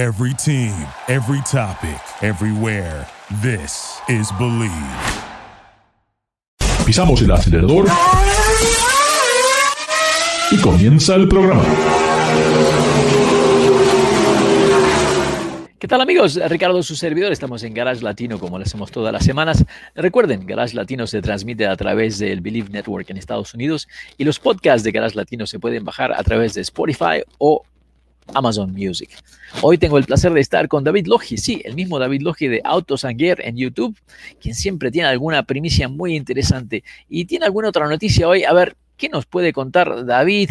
Every team, every topic, everywhere. This is Believe. Pisamos el acelerador y comienza el programa. ¿Qué tal amigos? Ricardo, su servidor, estamos en Garage Latino como lo hacemos todas las semanas. Recuerden, Garage Latino se transmite a través del Believe Network en Estados Unidos y los podcasts de Garage Latino se pueden bajar a través de Spotify o Amazon Music. Hoy tengo el placer de estar con David Logi, sí, el mismo David Logi de Autos and en YouTube, quien siempre tiene alguna primicia muy interesante y tiene alguna otra noticia hoy. A ver, ¿qué nos puede contar David?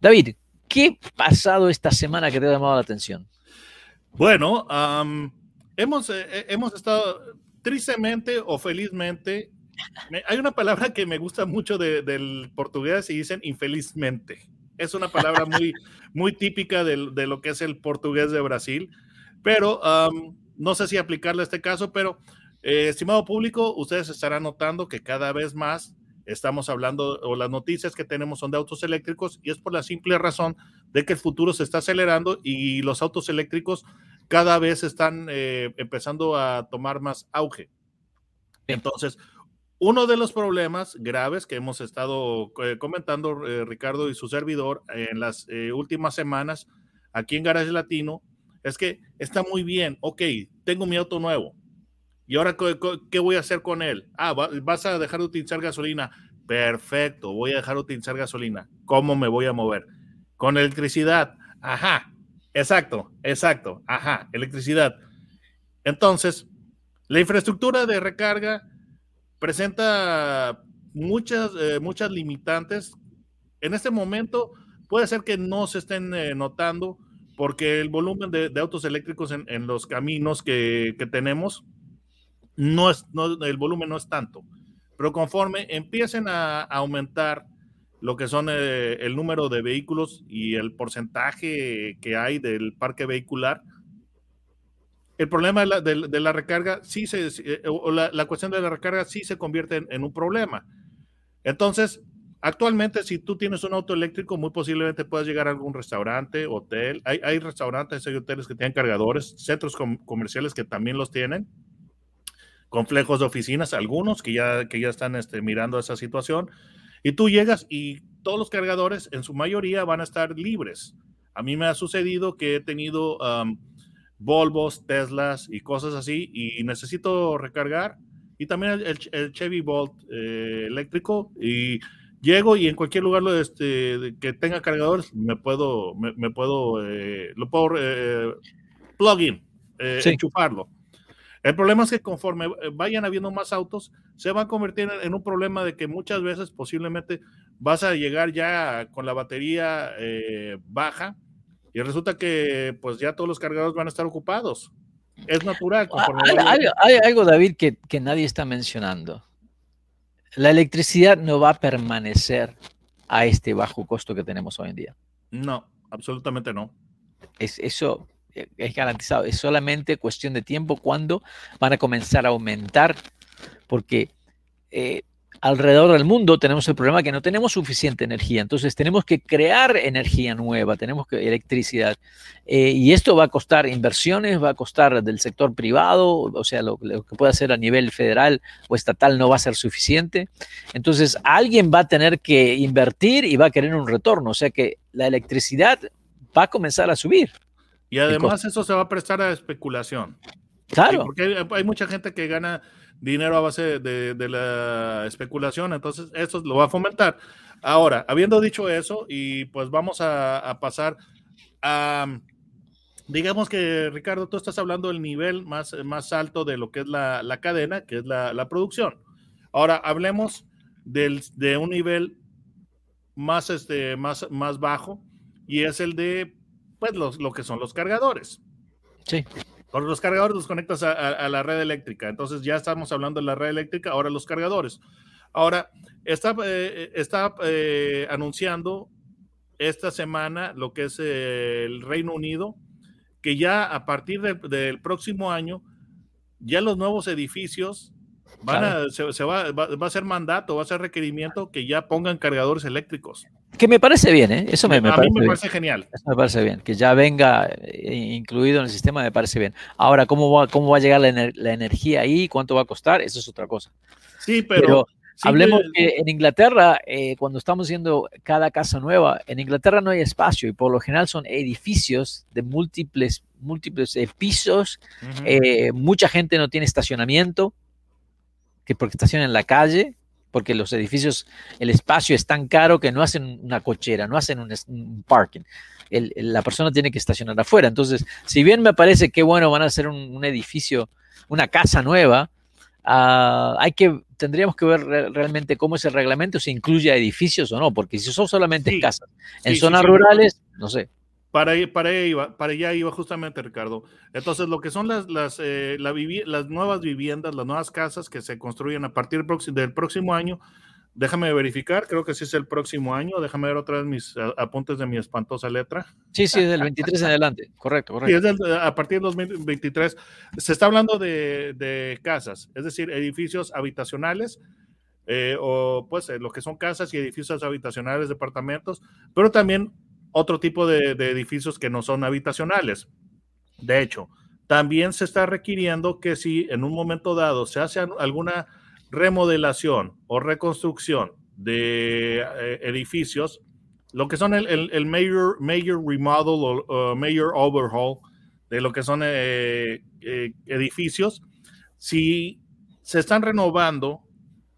David, ¿qué ha pasado esta semana que te ha llamado la atención? Bueno, hemos, eh, eh, hemos estado tristemente o felizmente. hay una palabra que me gusta mucho del portugués y dicen infelizmente. Es una palabra muy, muy típica de, lo que es el portugués de Brasil, pero no sé si aplicarle a este caso, pero eh, estimado público, ustedes estarán notando que cada vez más estamos hablando o las noticias que tenemos son de autos eléctricos y es por la simple razón de que el futuro se está acelerando y los autos eléctricos cada vez están eh, empezando a tomar más auge. Entonces, uno de los problemas graves que hemos estado eh, comentando eh, Ricardo y su servidor en las últimas semanas aquí en Garage Latino es que está muy bien, ok, tengo mi auto nuevo, ¿Y ahora qué voy a hacer con él? Ah, vas a dejar de utilizar gasolina. Perfecto, voy a dejar de utilizar gasolina. ¿Cómo me voy a mover? Con electricidad. Ajá, exacto, exacto. Ajá, electricidad. Entonces, la infraestructura de recarga presenta muchas, eh, muchas limitantes. En este momento puede ser que no se estén eh, notando porque el volumen de, autos eléctricos en, los caminos que, que tenemos no es, el volumen no es tanto, pero conforme empiecen a, aumentar lo que son eh, el número de vehículos y el porcentaje que hay del parque vehicular, el problema de la, recarga sí se, eh, o la, cuestión de la recarga sí se convierte en, un problema. Entonces, actualmente, si tú tienes un auto eléctrico, muy posiblemente puedas llegar a algún restaurante, hotel. Hay, hay restaurantes, hay hoteles que tienen cargadores, centros comerciales que también los tienen complejos de oficinas, algunos que ya, que ya están este, mirando esa situación, y tú llegas y todos los cargadores en su mayoría van a estar libres. A mí me ha sucedido que he tenido Volvos, Teslas y cosas así y necesito recargar y también el, Chevy Bolt eh, eléctrico y llego y en cualquier lugar este, que tenga cargadores me puedo, me, puedo, eh, lo puedo eh, plug in, enchufarlo. El problema es que conforme eh, vayan habiendo más autos, se va a convertir en un problema de que muchas veces posiblemente vas a llegar ya con la batería eh, baja y resulta que pues ya todos los cargadores van a estar ocupados. Es natural. Ah, hay, algo, David, que, que nadie está mencionando. La electricidad no va a permanecer a este bajo costo que tenemos hoy en día. No, absolutamente no. Es, eso, es garantizado. Es solamente cuestión de tiempo cuando van a comenzar a aumentar, porque eh, alrededor del mundo tenemos el problema que no tenemos suficiente energía, entonces tenemos que crear energía nueva, tenemos que electricidad, eh, y esto va a costar inversiones, va a costar del sector privado, o sea, lo, lo, que puede hacer a nivel federal o estatal no va a ser suficiente, entonces alguien va a tener que invertir y va a querer un retorno, o sea que la electricidad va a comenzar a subir. Y además eso se va a prestar a especulación. Claro. porque hay, mucha gente que gana dinero a base de, la especulación, entonces eso lo va a fomentar. Ahora, habiendo dicho eso, y pues vamos a, pasar a, digamos que Ricardo, tú estás hablando del nivel más, más alto de lo que es la, cadena, que es la, producción. Ahora, hablemos del, de un nivel más, este, más, más bajo, y es el de pues los, lo que son los cargadores. Sí. Los cargadores los conectas a, la red eléctrica. Entonces ya estamos hablando de la red eléctrica, ahora los cargadores. Ahora, está, eh, está eh, anunciando esta semana lo que es el Reino Unido, que ya a partir del próximo año, ya los nuevos edificios Van a, se, va, va, a ser mandato, va a ser requerimiento que ya pongan cargadores eléctricos. Que me parece bien, ¿eh? Eso me, me a parece mí me bien. parece genial. Eso me parece bien. Que ya venga eh, incluido en el sistema me parece bien. Ahora, ¿cómo va, cómo va a llegar la, ener- la energía ahí? ¿Cuánto va a costar? Eso es otra cosa. Sí, Pero, pero, simple- hablemos que en Inglaterra, eh, cuando estamos haciendo cada casa nueva, en Inglaterra no hay espacio y por lo general son edificios de múltiples, múltiples pisos. Ujú. eh, mucha gente no tiene estacionamiento, que porque estaciona en la calle, porque los edificios, el espacio es tan caro que no hacen una cochera, no hacen un, parking. El- el- la persona tiene que estacionar afuera. Entonces, si bien me parece que bueno, van a hacer un, un edificio, una casa nueva, ah, hay que, tendríamos que ver re- realmente cómo es el reglamento, si incluye edificios o no, porque si son solamente Sí. casas en sí, zonas sí. rurales, no sé. Para, para, allá iba, para allá iba justamente Ricardo. Entonces, lo que son las, las, eh, la vivi- las nuevas viviendas, las nuevas casas que se construyen a partir del próximo, año, déjame verificar, creo que sí es el próximo año, déjame ver otra vez mis apuntes de mi espantosa letra. Sí, sí, del 23 en adelante, correcto, Sí, correcto. es del- a partir del 2023 se está hablando de, de casas, es decir, edificios habitacionales, eh, o pues eh, lo que son casas y edificios habitacionales, departamentos, pero también otro tipo de, edificios que no son habitacionales. De hecho, también se está requiriendo que si en un momento dado se hace al- alguna remodelación o reconstrucción de eh, edificios, lo que son el, el- el major, major remodel o uh, major overhaul de lo que son eh, eh, edificios, si se están renovando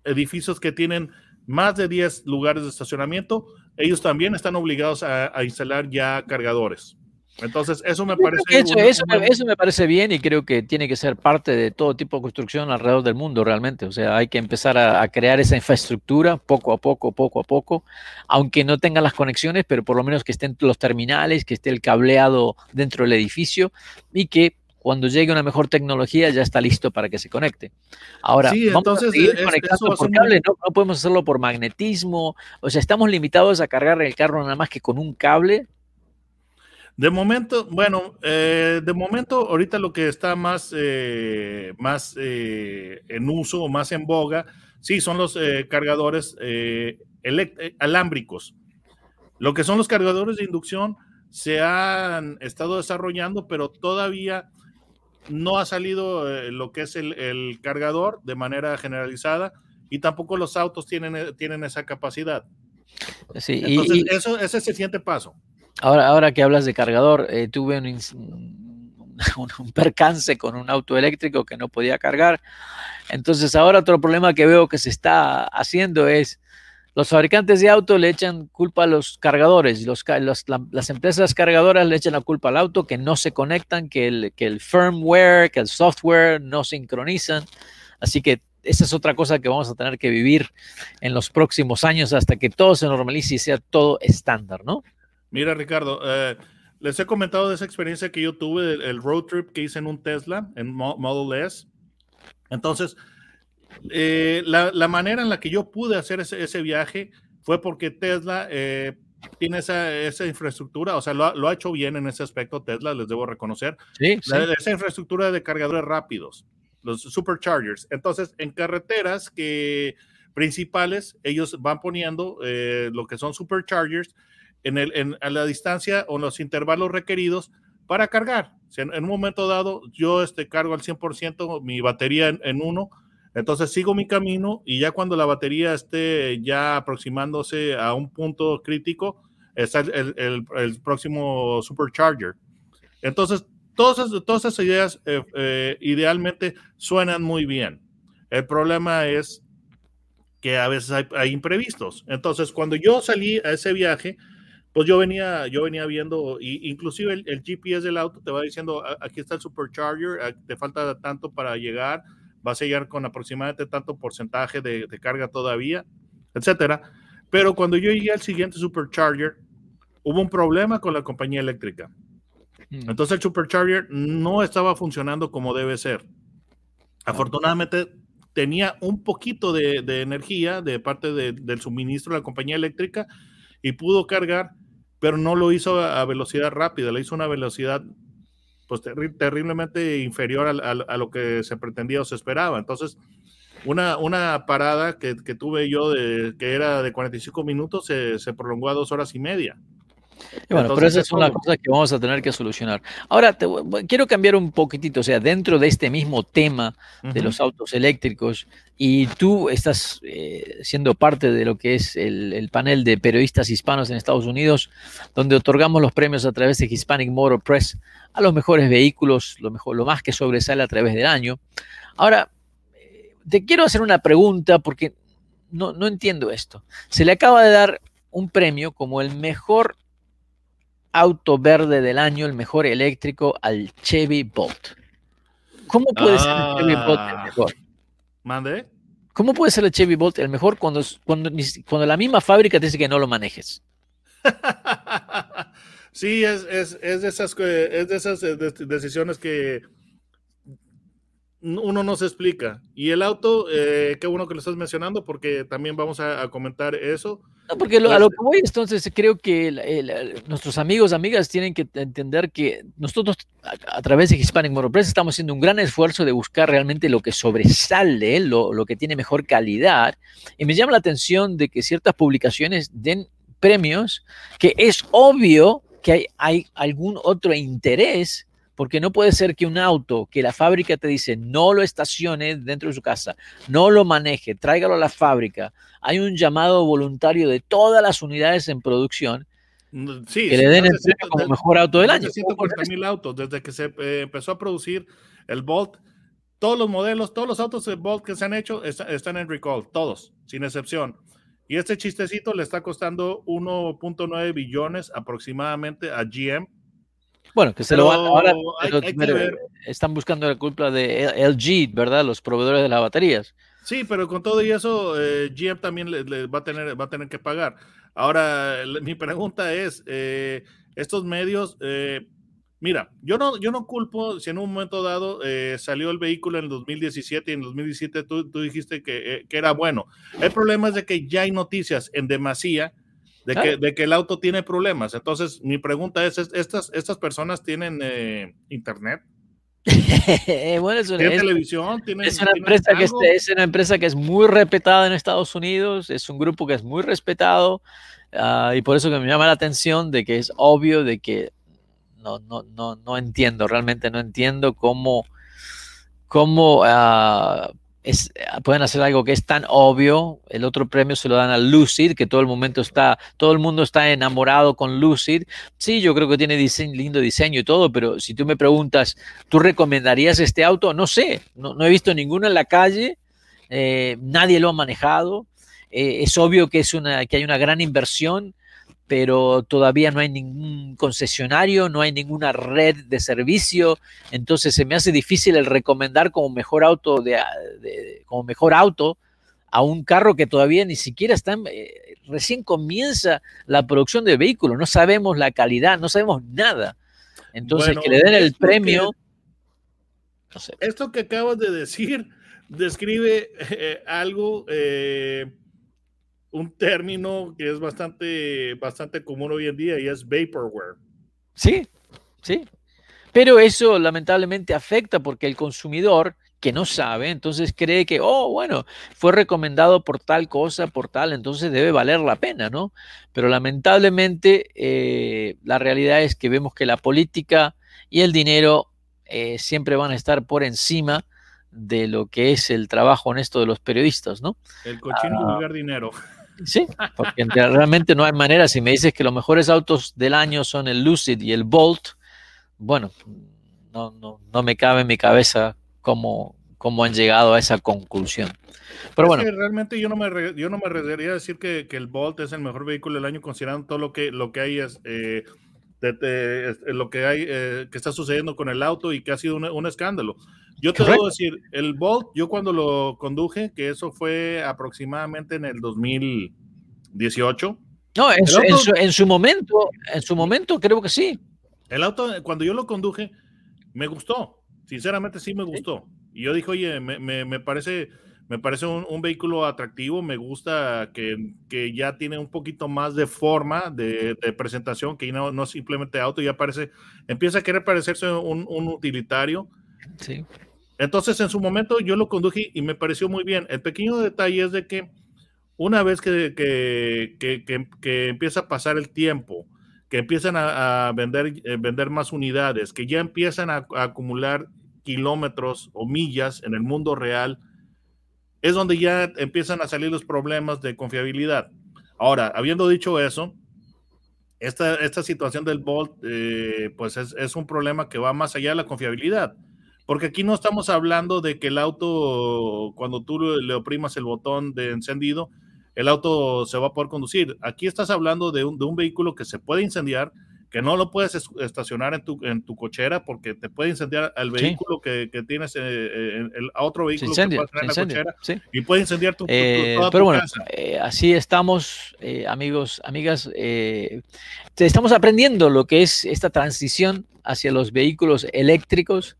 edificios que tienen más de 10 lugares de estacionamiento, ellos también están obligados a, a instalar ya cargadores. Entonces, eso me parece... Eso, una- eso me- una- eso me parece bien y creo que tiene que ser parte de todo tipo de construcción alrededor del mundo realmente. O sea, hay que empezar a, a crear esa infraestructura poco a poco, poco a poco, aunque no tengan las conexiones, pero por lo menos que estén los terminales, que esté el cableado dentro del edificio y que cuando llegue una mejor tecnología ya está listo para que se conecte. Ahora, Sí, vamos entonces, a seguir es- eso conectando va a por ser muy- cable, no, no podemos hacerlo por magnetismo, o sea, estamos limitados a cargar el carro nada más que con un cable. De momento, bueno, eh, de momento, ahorita lo que está más, eh, más eh, en uso o más en boga, sí, son los cargadores alámbricos. Lo que son los cargadores de inducción se han estado desarrollando, pero todavía no ha salido eh, lo que es el, el cargador de manera generalizada y tampoco los autos tienen, eh, tienen esa capacidad. Sí, Entonces, y- eso, ese es el siguiente paso. Ahora, ahora que hablas de cargador, eh, tuve un, ins- un, un percance con un auto eléctrico que no podía cargar. Entonces, ahora otro problema que veo que se está haciendo es los fabricantes de auto le echan culpa a los cargadores, las empresas cargadoras le echan la culpa al auto que no se conectan, que el, firmware, que el software no sincronizan. Así que esa es otra cosa que vamos a tener que vivir en los próximos años hasta que todo se normalice y sea todo estándar, ¿no? Mira, Ricardo, eh, les he comentado de esa experiencia que yo tuve, el, road trip que hice en un Tesla, en Mo- Model S. Entonces, eh, la, la manera en la que yo pude hacer ese, ese viaje fue porque Tesla eh, tiene esa, esa infraestructura, o sea, lo, ha- lo ha hecho bien en ese aspecto Tesla, les debo reconocer. Sí, sí. La- esa infraestructura de cargadores rápidos, los superchargers. Entonces, en carreteras que principales, ellos van poniendo eh, lo que son superchargers en el, en, a la distancia o los intervalos requeridos para cargar. Si en, en un momento dado yo este, cargo al 100% mi batería en, en uno, entonces sigo mi camino y ya cuando la batería esté ya aproximándose a un punto crítico, está el, el- el- próximo supercharger. Entonces, todas todas esas ideas eh, eh, idealmente suenan muy bien. El problema es que a veces hay, hay imprevistos. Entonces, cuando yo salí a ese viaje, pues yo venía, yo venía viendo, y, inclusive el, el GPS del auto te va diciendo, "A- aquí está el supercharger, te falta tanto para llegar, vas a llegar con aproximadamente tanto porcentaje de, de carga todavía, etcétera. Pero cuando yo llegué al siguiente supercharger, hubo un problema con la compañía eléctrica. Mm. Entonces el supercharger no estaba funcionando como debe ser. Afortunadamente tenía un poquito de, de energía de parte de- del suministro de la compañía eléctrica y pudo cargar, pero no lo hizo a, a velocidad rápida, lo hizo a una velocidad pues terri- terriblemente inferior al- a, lo que se pretendía o se esperaba. Entonces, una, una parada que, que tuve yo de, que era de 45 minutos se, se prolongó a dos horas y media. Y bueno, pero esa es una cosa que vamos a tener que solucionar. Ahora, te, quiero cambiar un poquitito, o sea, dentro de este mismo tema de los autos eléctricos, y tú estás eh, siendo parte de lo que es el, el, panel de periodistas hispanos en Estados Unidos, donde otorgamos los premios a través de Hispanic Motor Press a los mejores vehículos, lo, mejor, lo más que sobresale a través del año. Ahora, eh, te quiero hacer una pregunta porque no, no entiendo esto. Se le acaba de dar un premio como el mejor auto verde del año, el mejor eléctrico, al Chevy Bolt. ¿Cómo puede ser el Chevy Bolt el Ah. mejor? ¿Mande? ¿Cómo puede ser el Chevy Bolt el mejor cuando, cuando, cuando la misma fábrica te dice que no lo manejes? sí, es, es, es de esas, es de esas eh, de- decisiones que uno no se explica. Y el auto, eh, qué bueno que lo estás mencionando porque también vamos a, a comentar eso. No, porque lo- a lo que voy, entonces creo que el- el- nuestros amigos, amigas tienen que entender que nosotros a, a través de Hispanic Motor Press estamos haciendo un gran esfuerzo de buscar realmente lo que sobresale, lo, lo que tiene mejor calidad. Y me llama la atención de que ciertas publicaciones den premios que es obvio que hay, hay algún otro interés. Porque no puede ser que un auto que la fábrica te dice no lo estacione dentro de su casa, no lo maneje, tráigalo a la fábrica, hay un llamado voluntario de todas las unidades en producción Sí, que le den el premio como mejor auto del año. de 140 mil autos desde que se eh, empezó a producir el Bolt. Todos los modelos, todos los autos de Bolt que se han hecho est- están en recall, todos, sin excepción. Y este chistecito le está costando 1.9 billones aproximadamente a GM. Bueno, que se lo van ahora, hay- hay que ver. están buscando la culpa de LG, ¿verdad? Los proveedores de las baterías. Sí, pero con todo y eso, eh, GM también le, le va, a tener, va a tener que pagar. Ahora, le- mi pregunta es, eh, estos medios, eh, mira, yo no, yo no culpo si en un momento dado eh, salió el vehículo en el 2017 y en el 2017 tú, tú dijiste que, eh, que era bueno. El problema es de que ya hay noticias en demasía de, que, de que el auto tiene problemas. Entonces, mi pregunta es, ¿es- ¿estas, estas personas tienen eh, internet? bueno, es una, ¿Tienen es- televisión? ¿Tienen, es una tienen empresa que es, es una empresa que es muy respetada en Estados Unidos, es un grupo que es muy respetado ah, y por eso que me llama la atención de que es obvio de que no, no, no, no entiendo, realmente no entiendo cómo, cómo ah, es, ah, pueden hacer algo que es tan obvio. El otro premio se lo dan a Lucid, que todo el momento está, todo el mundo está enamorado con Lucid. Sí, yo creo que tiene lindo diseño y todo, pero si tú me preguntas, ¿tú recomendarías este auto? No sé, no, no he visto ninguno en la calle, eh, nadie lo ha manejado. Eh, es obvio que, es una, que hay una gran inversión, pero todavía no hay ningún concesionario, no hay ninguna red de servicio, entonces se me hace difícil el recomendar como mejor auto de, de- como mejor auto a un carro que todavía ni siquiera está eh, recién comienza la producción del vehículo, no sabemos la calidad, no sabemos nada. Entonces Bueno, que le den el que- premio, no sé. Esto que acabas de decir describe eh, algo, eh, un término que es bastante, bastante común hoy en día y es vaporware. Sí, sí. Pero eso lamentablemente afecta porque el consumidor que no sabe, entonces cree que, oh, bueno, fue recomendado por tal cosa, por tal, entonces debe valer la pena, ¿no? Pero lamentablemente eh, la realidad es que vemos que la política y el dinero eh, siempre van a estar por encima de lo que es el trabajo honesto de los periodistas, ¿no? El cochino Ah. vulgar dinero. Sí, porque en real- realmente no hay manera. Si me dices que los mejores autos del año son el Lucid y el Bolt, bueno, no, no, no me cabe en mi cabeza cómo, cómo han llegado a esa conclusión. Pero Es bueno, que realmente yo no me yo no me arriesgaría a decir que, que el Bolt es el mejor vehículo del año considerando todo lo que lo que hay es eh, de- de- es- lo que hay eh, que está sucediendo con el auto y que ha sido un, un escándalo. Yo te Correcto. debo decir, el Bolt, yo cuando lo conduje, que eso fue aproximadamente en el 2018, no, en su- en su momento, en su momento creo que sí. El auto, cuando yo lo conduje, me gustó. Sinceramente, sí me gustó. Y yo dije, oye, me, me- me parece, me parece un, un vehículo atractivo. Me gusta que, que ya tiene un poquito más de forma de, de presentación, que no, no simplemente auto, ya parece, empieza a querer parecerse un, un utilitario. sí. Entonces, en su momento yo lo conduje y me pareció muy bien. El pequeño detalle es de que una vez que, que, que, que empieza a pasar el tiempo, que empiezan a, a vender, eh, vender más unidades, que ya empiezan a, a, acumular kilómetros o millas en el mundo real, es donde ya empiezan a salir los problemas de confiabilidad. Ahora, habiendo dicho eso, esta, esta situación del Bolt, eh, pues es, un problema que va más allá de la confiabilidad. Porque aquí no estamos hablando de que el auto, cuando tú le oprimas el botón de encendido, el auto se va a poder conducir. Aquí estás hablando de un vehículo que se puede incendiar, que no lo puedes estacionar en tu, en tu cochera porque te puede incendiar al vehículo sí. que, que, tienes, eh, eh, el, a otro vehículo incendia, que puedes tener en la cochera sí. y puede incendiar tu, tu, eh, toda pero tu bueno, casa. eh, así estamos, amigos, amigas. estamos aprendiendo lo que es esta transición hacia los vehículos eléctricos.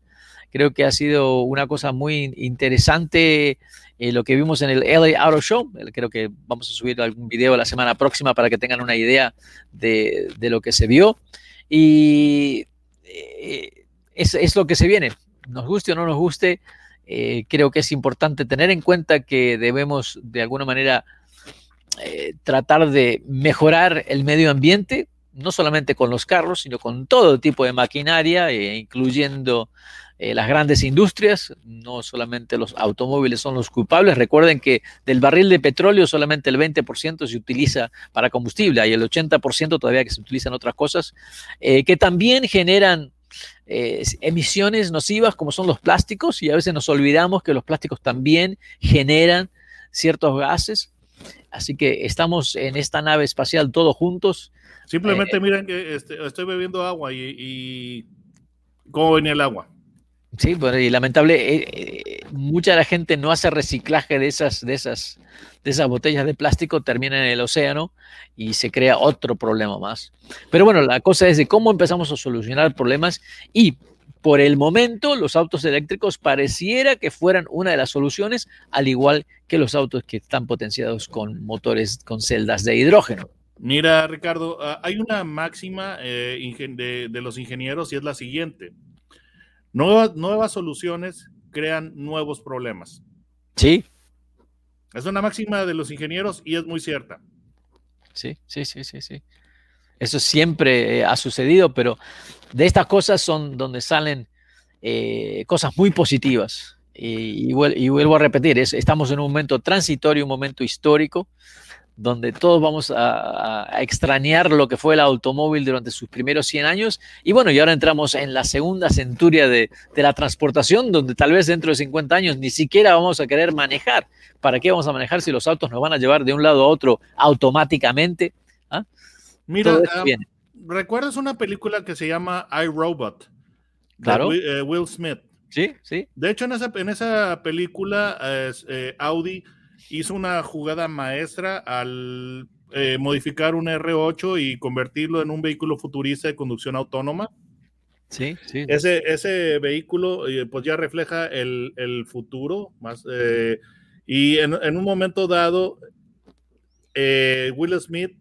Creo que ha sido una cosa muy interesante eh, lo que vimos en el LA Auto Show. Creo que vamos a subir algún video la semana próxima para que tengan una idea de, de lo que se vio. Y eh, es, es, lo que se viene. Nos guste o no nos guste, eh, creo que es importante tener en cuenta que debemos de alguna manera tratar de mejorar el medio ambiente, no solamente con los carros, sino con todo tipo de maquinaria, incluyendo eh, las grandes industrias, no solamente los automóviles son los culpables. Recuerden que del barril de petróleo solamente el 20% se utiliza para combustible y el 80% todavía que se utilizan otras cosas, eh, que también generan eh, emisiones nocivas como son los plásticos y a veces nos olvidamos que los plásticos también generan ciertos gases. Así que estamos en esta nave espacial todos juntos. Simplemente miren que este, estoy bebiendo agua y, y cómo venía el agua. Sí, bueno, y lamentable, eh, eh, mucha de la gente no hace reciclaje de esas, de esas, de esas botellas de plástico, terminan en el océano y se crea otro problema más. Pero bueno, la cosa es de cómo empezamos a solucionar problemas y por el momento los autos eléctricos pareciera que fueran una de las soluciones, al igual que los autos que están potenciados con motores con celdas de hidrógeno. Mira, Ricardo, uh, hay una máxima eh, de los ingenieros y es la siguiente. Nuevas, nuevas soluciones crean nuevos problemas. Sí. Es una máxima de los ingenieros y es muy cierta. Sí, sí, sí, sí, sí. Eso siempre eh, ha sucedido, pero de estas cosas son donde salen eh, cosas muy positivas. Y, y, y, vuelvo a repetir, es, estamos en un momento transitorio, un momento histórico, donde todos vamos a, a, extrañar lo que fue el automóvil durante sus primeros 100 años. Y bueno, y ahora entramos en la segunda centuria de, de, la transportación, donde tal vez dentro de 50 años ni siquiera vamos a querer manejar. ¿Para qué vamos a manejar si los autos nos van a llevar de un lado a otro automáticamente? ¿Ah? Mira, um, ¿recuerdas una película que se llama I, Robot? Claro. Will, eh, Will, Smith. Sí, sí. De hecho, en esa, en esa película, eh, Audi hizo una jugada maestra al eh, modificar un R8 y convertirlo en un vehículo futurista de conducción autónoma. Sí, sí. Ese, ese vehículo eh, pues ya refleja el, el futuro más eh, y en, en, un momento dado eh, Will Smith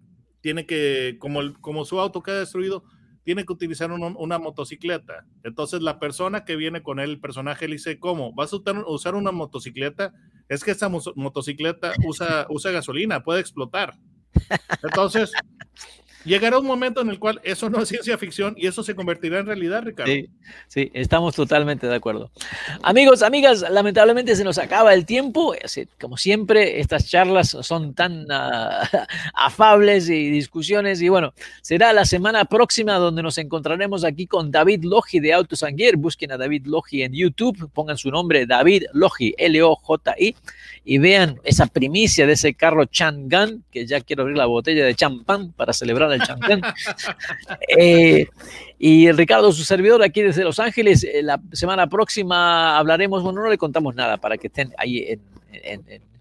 tiene que, como, el, como su auto queda destruido, tiene que utilizar un, una motocicleta. Entonces la persona que viene con él, el personaje, le dice, ¿cómo? ¿Vas a usar una motocicleta? Es que esta motocicleta usa, usa gasolina, puede explotar. Entonces, llegará un momento en el cual eso no es ciencia ficción y eso se convertirá en realidad, Ricardo. Sí, estamos totalmente de acuerdo. Amigos, amigas, lamentablemente se nos acaba el tiempo. Como siempre, estas charlas son tan uh, afables y discusiones. Y bueno, será la semana próxima donde nos encontraremos aquí con David Logi de Autos Gear. Busquen a David Logi en YouTube, pongan su nombre, David Logi, L-O-J-I, y vean esa primicia de ese carro Changan, que ya quiero abrir la botella de champán para celebrar el eh, y Ricardo, su servidor aquí desde Los Ángeles, eh, la semana próxima hablaremos, bueno, no le contamos nada para que estén ahí en... en, en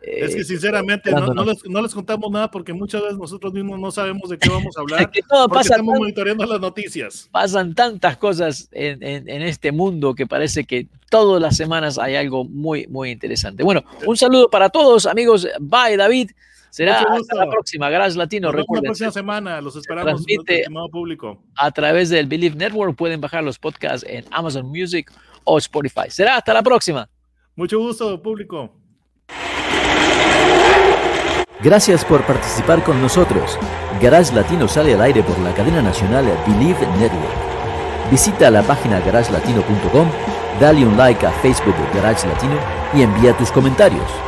eh, es que sinceramente no, no, les, no, les, contamos nada porque muchas veces nosotros mismos no sabemos de qué vamos a hablar. que todo porque pasa estamos tan, monitoreando las noticias. Pasan tantas cosas en, en, en, este mundo que parece que todas las semanas hay algo muy, muy interesante. Bueno, un saludo para todos, amigos. Bye, David. Será hasta la próxima. Gracias, Latino. Recuerden. La próxima semana. Los esperamos, público. A través del Believe Network pueden bajar los podcasts en Amazon Music o Spotify. Será hasta la próxima. Mucho gusto, público. Gracias por participar con nosotros. Garage Latino sale al aire por la cadena nacional Believe Network. Visita la página garagelatino.com, dale un like a Facebook Garage Latino y envía tus comentarios.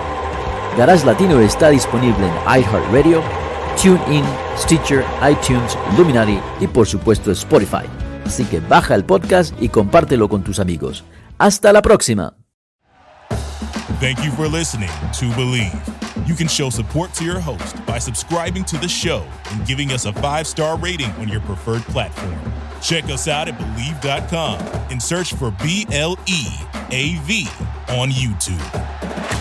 Garage Latino está disponible en iHeartRadio, TuneIn, Stitcher, iTunes, Luminary y por supuesto Spotify. Así que baja el podcast y compártelo con tus amigos. Hasta la próxima. Thank you for listening to Believe. You can show support to your host by subscribing to the show and giving us a five star rating on your preferred platform. Check us out at Believe.com and search for B L E A V on YouTube.